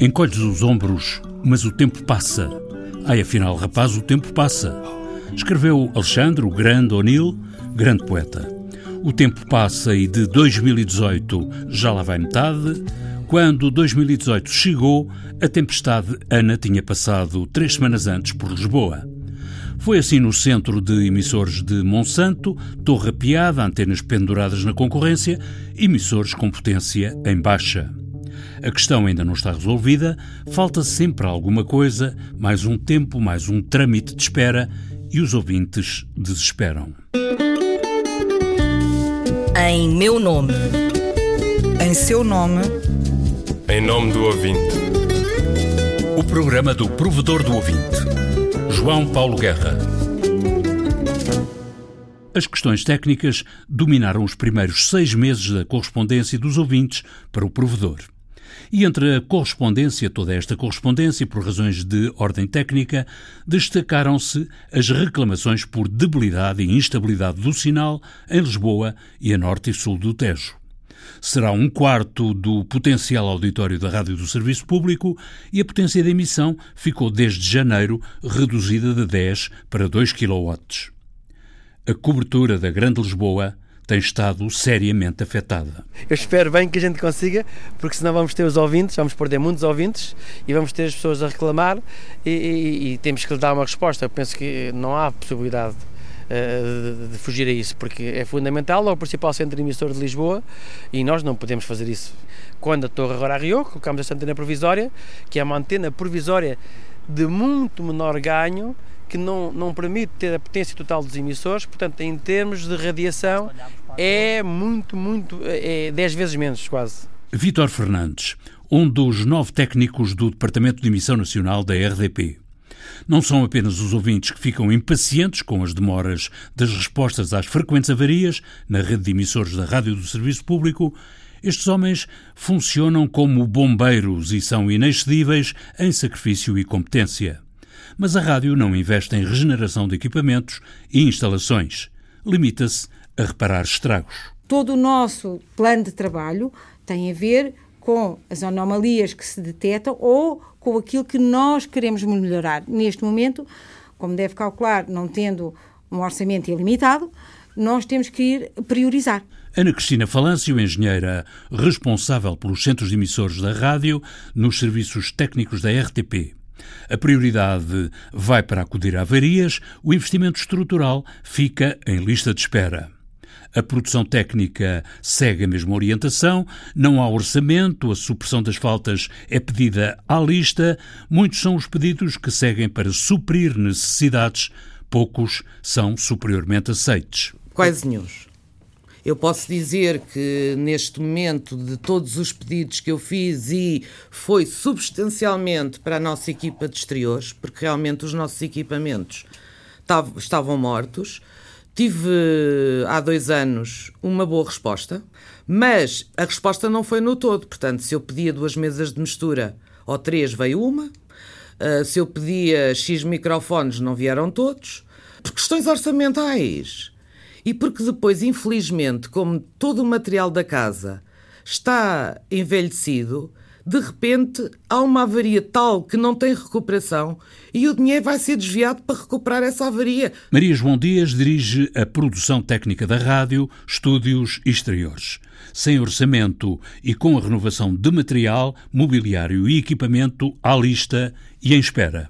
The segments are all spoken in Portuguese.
Encolhes os ombros, mas o tempo passa. Ai, afinal, rapaz, o tempo passa. Escreveu Alexandre, o grande O'Neill, grande poeta. O tempo passa e de 2018 já lá vai metade. Quando 2018 chegou, a tempestade Ana tinha passado três semanas antes por Lisboa. Foi assim no centro de emissores de Monsanto, torre apiada, antenas penduradas na concorrência, emissores com potência em baixa. A questão ainda não está resolvida, falta sempre alguma coisa, mais um tempo, mais um trâmite de espera e os ouvintes desesperam. Em meu nome. Em seu nome. Em nome do ouvinte. O programa do provedor do ouvinte. João Paulo Guerra. As questões técnicas dominaram os primeiros seis meses da correspondência dos ouvintes para o provedor. E entre a correspondência, toda esta correspondência, por razões de ordem técnica, destacaram-se as reclamações por debilidade e instabilidade do sinal em Lisboa e a norte e sul do Tejo. Será um quarto do potencial auditório da Rádio do Serviço Público e a potência de emissão ficou desde janeiro reduzida de 10 para 2 kW. A cobertura da Grande Lisboa tem estado seriamente afetada. Eu espero bem que a gente consiga, porque senão vamos ter os ouvintes, vamos perder muitos ouvintes e vamos ter as pessoas a reclamar e, e, e temos que lhe dar uma resposta. Eu penso que não há possibilidade de, de, fugir a isso, porque é fundamental, é o principal centro emissor de Lisboa e nós não podemos fazer isso. Quando a torre agora arriou, colocamos esta antena provisória, que é uma antena provisória de muito menor ganho, que não, não permite ter a potência total dos emissores, portanto, em termos de radiação, é muito, muito, é 10 vezes menos quase. Vítor Fernandes, um dos nove técnicos do Departamento de Emissão Nacional da RDP. Não são apenas os ouvintes que ficam impacientes com as demoras das respostas às frequentes avarias na rede de emissores da Rádio do Serviço Público, estes homens funcionam como bombeiros e são inexcedíveis em sacrifício e competência. Mas a rádio não investe em regeneração de equipamentos e instalações. Limita-se a reparar estragos. Todo o nosso plano de trabalho tem a ver com as anomalias que se detectam ou com aquilo que nós queremos melhorar. Neste momento, como deve calcular, não tendo um orçamento ilimitado, nós temos que ir priorizar. Ana Cristina Falâncio, engenheira responsável pelos centros de emissores da rádio nos serviços técnicos da RTP. A prioridade vai para acudir a avarias, o investimento estrutural fica em lista de espera. A produção técnica segue a mesma orientação, não há orçamento, a supressão das faltas é pedida à lista, muitos são os pedidos que seguem para suprir necessidades, poucos são superiormente aceites. Quais nenhums. Eu posso dizer que neste momento, de todos os pedidos que eu fiz, e foi substancialmente para a nossa equipa de exteriores, porque realmente os nossos equipamentos estavam mortos. Tive há dois anos uma boa resposta, mas a resposta não foi no todo. Portanto, se eu pedia duas mesas de mistura ou três, veio uma. Uh, se eu pedia X microfones, não vieram todos. Por questões orçamentais. E porque depois, infelizmente, como todo o material da casa está envelhecido, de repente há uma avaria tal que não tem recuperação e o dinheiro vai ser desviado para recuperar essa avaria. Maria João Dias dirige a produção técnica da rádio, estúdios e exteriores. Sem orçamento e com a renovação de material, mobiliário e equipamento à lista e em espera.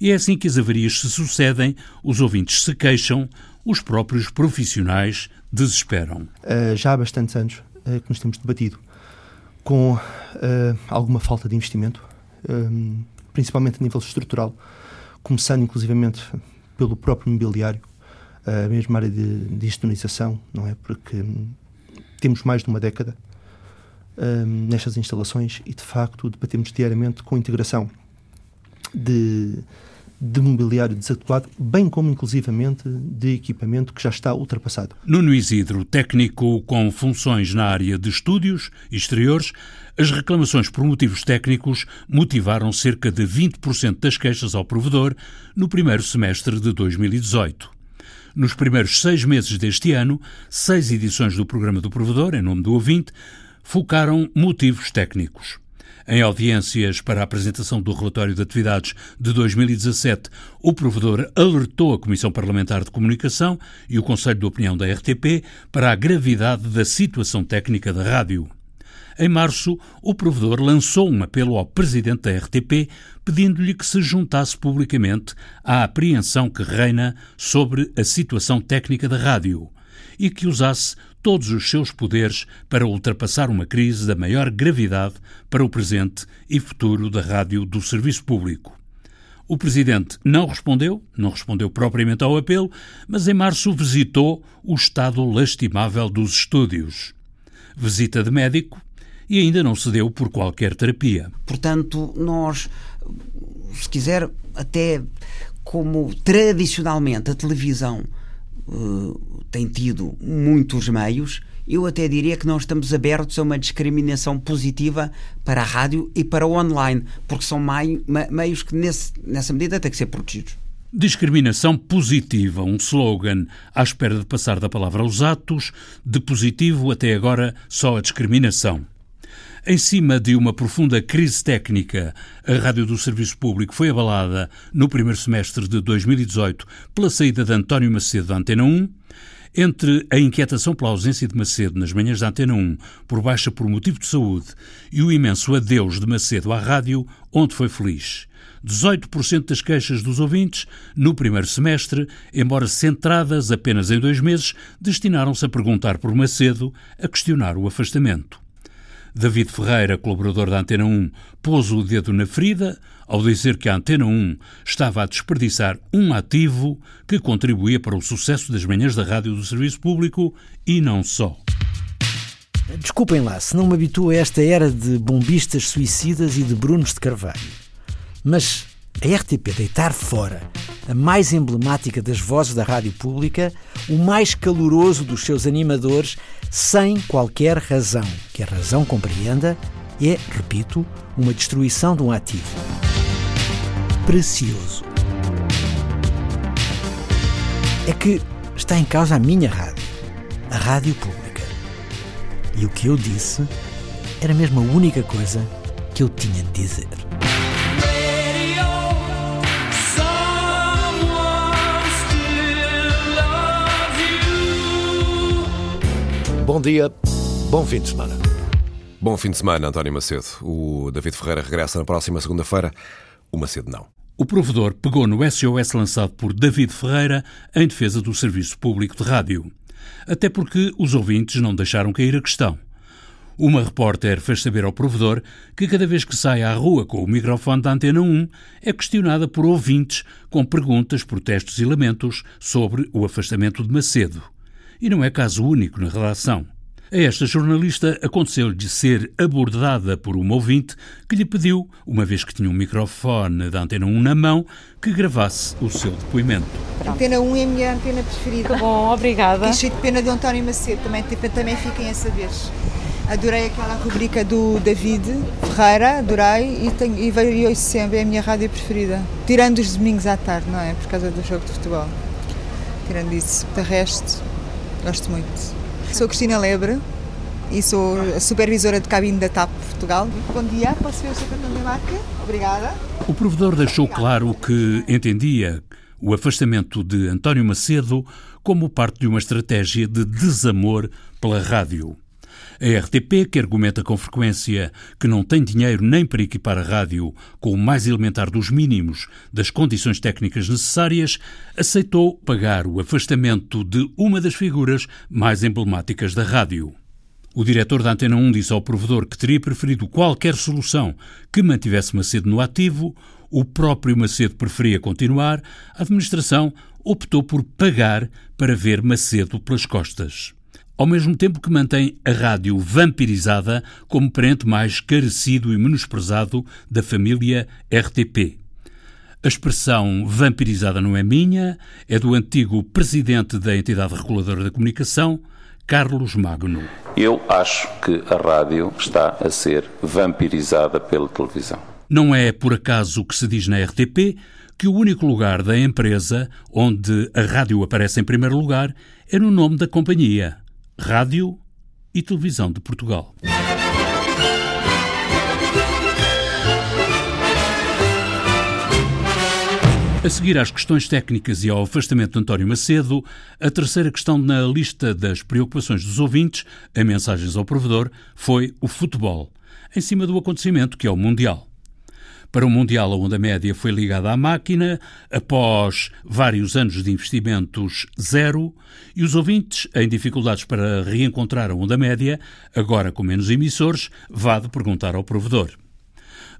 E é assim que as avarias se sucedem, os ouvintes se queixam, os próprios profissionais desesperam. Uh, já há bastantes anos uh, que nos temos debatido com uh, alguma falta de investimento, principalmente a nível estrutural, começando inclusivamente pelo próprio mobiliário, a mesma área de, de institucionalização, não é? Porque um, temos mais de uma década um, nestas instalações e de facto debatemos diariamente com a integração de de mobiliário desadequado, bem como inclusivamente de equipamento que já está ultrapassado. Nuno Isidro, técnico com funções na área de estúdios exteriores, as reclamações por motivos técnicos motivaram cerca de 20% das queixas ao provedor no primeiro semestre de 2018. Nos primeiros seis meses deste ano, seis edições do programa do provedor, em nome do ouvinte, focaram motivos técnicos. Em audiências para a apresentação do relatório de atividades de 2017, o provedor alertou a Comissão Parlamentar de Comunicação e o Conselho de Opinião da RTP para a gravidade da situação técnica da rádio. Em março, o provedor lançou um apelo ao presidente da RTP pedindo-lhe que se juntasse publicamente à apreensão que reina sobre a situação técnica da rádio e que usasse todos os seus poderes para ultrapassar uma crise da maior gravidade para o presente e futuro da rádio do serviço público. O presidente não respondeu, não respondeu propriamente ao apelo, mas em março visitou o estado lastimável dos estúdios. Visita de médico e ainda não se deu por qualquer terapia. Portanto, nós, se quiser, até como tradicionalmente a televisão uh, tem tido muitos meios, eu até diria que nós estamos abertos a uma discriminação positiva para a rádio e para o online, porque são meios que, nesse, nessa medida, têm que ser protegidos. Discriminação positiva, um slogan à espera de passar da palavra aos atos, de positivo até agora só a discriminação. Em cima de uma profunda crise técnica, a Rádio do Serviço Público foi abalada no primeiro semestre de 2018 pela saída de António Macedo da Antena 1. Entre a inquietação pela ausência de Macedo nas manhãs da Antena 1 por baixa por motivo de saúde e o imenso adeus de Macedo à rádio, onde foi feliz. 18% das queixas dos ouvintes, no primeiro semestre, embora centradas apenas em dois meses, destinaram-se a perguntar por Macedo, a questionar o afastamento. David Ferreira, colaborador da Antena 1, pôs o dedo na ferida ao dizer que a Antena 1 estava a desperdiçar um ativo que contribuía para o sucesso das manhãs da rádio do serviço público e não só. Desculpem lá se não me habituo a esta era de bombistas suicidas e de Brunos de Carvalho. Mas a RTP deitar fora a mais emblemática das vozes da rádio pública, o mais caloroso dos seus animadores, sem qualquer razão, que a razão compreenda, é, repito, uma destruição de um ativo precioso. É que está em causa a minha rádio, a rádio pública. E o que eu disse era mesmo a única coisa que eu tinha de dizer. Bom dia, bom fim de semana. Bom fim de semana, António Macedo. O David Ferreira regressa na próxima segunda-feira. O Macedo não. O provedor pegou no SOS lançado por David Ferreira em defesa do serviço público de rádio. Até porque os ouvintes não deixaram cair a questão. Uma repórter fez saber ao provedor que cada vez que sai à rua com o microfone da Antena 1 é questionada por ouvintes com perguntas, protestos e lamentos sobre o afastamento de Macedo. E não é caso único na redação. A esta jornalista aconteceu-lhe de ser abordada por uma ouvinte que lhe pediu, uma vez que tinha um microfone da Antena 1 na mão, que gravasse o seu depoimento. A Antena 1 é a minha antena preferida. Bom, obrigada. Fiquei cheio de pena de António Macedo, também, tipo, também fiquem a saber. Adorei aquela rubrica do David Ferreira, adorei e, tenho, e vejo hoje sempre, é a minha rádio preferida. Tirando os domingos à tarde, não é? Por causa do jogo de futebol. Tirando isso, de resto, Gosto muito. Sou Cristina Lebre e sou a supervisora de cabine da TAP Portugal. Bom dia, posso ver o seu cartão de marca? Obrigada. O provedor deixou claro que entendia o afastamento de António Macedo como parte de uma estratégia de desamor pela rádio. A RTP, que argumenta com frequência que não tem dinheiro nem para equipar a rádio com o mais elementar dos mínimos das condições técnicas necessárias, aceitou pagar o afastamento de uma das figuras mais emblemáticas da rádio. O diretor da Antena 1 disse ao provedor que teria preferido qualquer solução que mantivesse Macedo no ativo, o próprio Macedo preferia continuar, a administração optou por pagar para ver Macedo pelas costas ao mesmo tempo que mantém a rádio vampirizada como parente mais carecido e menosprezado da família RTP. A expressão vampirizada não é minha, é do antigo presidente da entidade reguladora da comunicação, Carlos Magno. Eu acho que a rádio está a ser vampirizada pela televisão. Não é por acaso que se diz na RTP que o único lugar da empresa onde a rádio aparece em primeiro lugar é no nome da companhia, Rádio e Televisão de Portugal. A seguir às questões técnicas e ao afastamento de António Macedo, a terceira questão na lista das preocupações dos ouvintes, a mensagens ao provedor, foi o futebol, em cima do acontecimento que é o Mundial. Para o Mundial, a onda média foi ligada à máquina, após vários anos de investimentos zero, e os ouvintes, em dificuldades para reencontrar a onda média, agora com menos emissores, vá de perguntar ao provedor.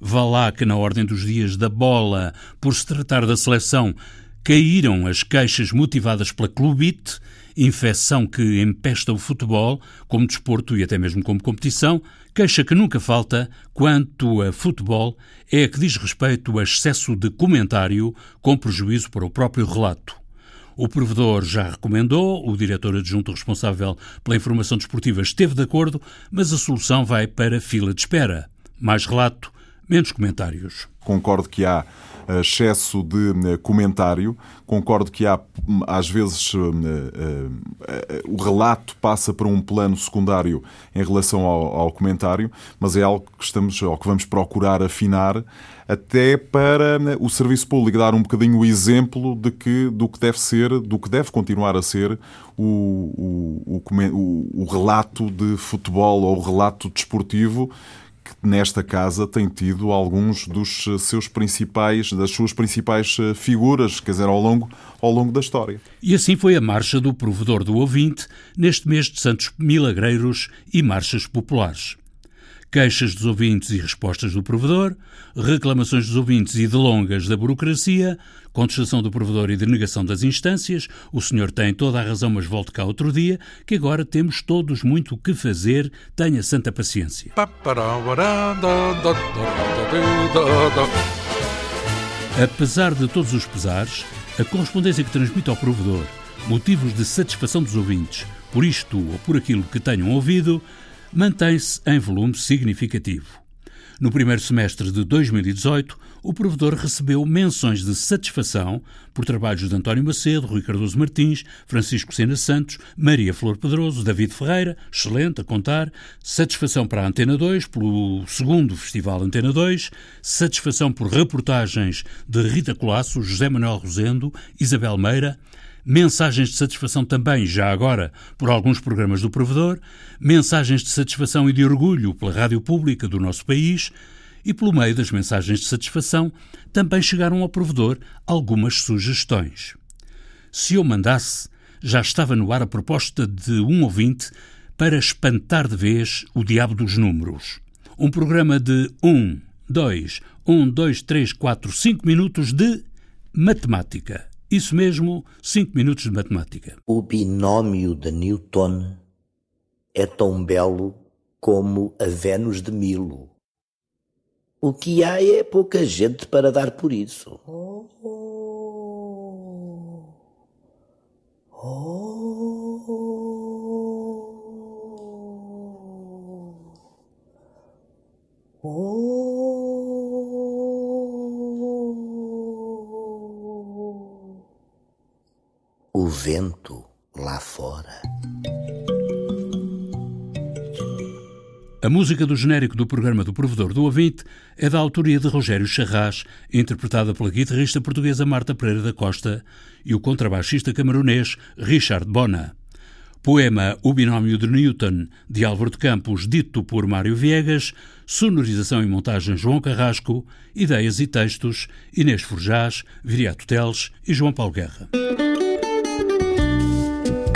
Vá lá que na ordem dos dias da bola, por se tratar da seleção, caíram as queixas motivadas pela clubite, infecção que empesta o futebol como desporto e até mesmo como competição, queixa que nunca falta quanto a futebol é a que diz respeito a excesso de comentário com prejuízo para o próprio relato. O provedor já recomendou, o diretor adjunto responsável pela informação desportiva esteve de acordo, mas a solução vai para fila de espera. Mais relato, menos comentários. Concordo que há eh, excesso de eh, comentário, concordo que há, hum, às vezes, eh, o relato passa para um plano secundário em relação ao, ao comentário, mas é algo que estamos, ou que vamos procurar afinar até para né, o serviço público dar um bocadinho o exemplo de que, do que deve ser, do que deve continuar a ser o, o, o, o relato de futebol ou o relato desportivo que nesta casa tem tido alguns dos seus principais, das suas principais eh, figuras, quer dizer, ao longo, ao longo da história. E assim foi a marcha do provedor do ouvinte neste mês de Santos Milagreiros e marchas populares queixas dos ouvintes e respostas do provedor, reclamações dos ouvintes e delongas da burocracia, contestação do provedor e denegação das instâncias. O senhor tem toda a razão, mas volte cá outro dia, que agora temos todos muito o que fazer. Tenha santa paciência. Apesar de todos os pesares, a correspondência que transmite ao provedor motivos de satisfação dos ouvintes por isto ou por aquilo que tenham ouvido mantém-se em volume significativo. No primeiro semestre de 2018, o provedor recebeu menções de satisfação por trabalhos de António Macedo, Rui Cardoso Martins, Francisco Sena Santos, Maria Flor Pedroso, David Ferreira, excelente a contar, satisfação para a Antena 2 pelo segundo Festival Antena 2, satisfação por reportagens de Rita Colasso, José Manuel Rosendo, Isabel Meira, mensagens de satisfação também, já agora, por alguns programas do provedor, mensagens de satisfação e de orgulho pela rádio pública do nosso país e, pelo meio das mensagens de satisfação, também chegaram ao provedor algumas sugestões. Se eu mandasse, já estava no ar a proposta de um ouvinte para espantar de vez o diabo dos números. Um programa de 1, 2, 1, 2, 3, 4, 5 minutos de matemática. Isso mesmo, cinco minutos de matemática. O binómio de Newton é tão belo como a Vênus de Milo. O que há é pouca gente para dar por isso. Oh. Oh. Oh. Vento lá fora. A música do genérico do programa do Provedor do Ouvinte é da autoria de Rogério Charras, interpretada pela guitarrista portuguesa Marta Pereira da Costa e o contrabaixista camaronês Richard Bona. Poema O Binómio de Newton, de Álvaro de Campos, dito por Mário Viegas, sonorização e montagem João Carrasco, ideias e textos Inês Forjás, Viriato Teles e João Paulo Guerra.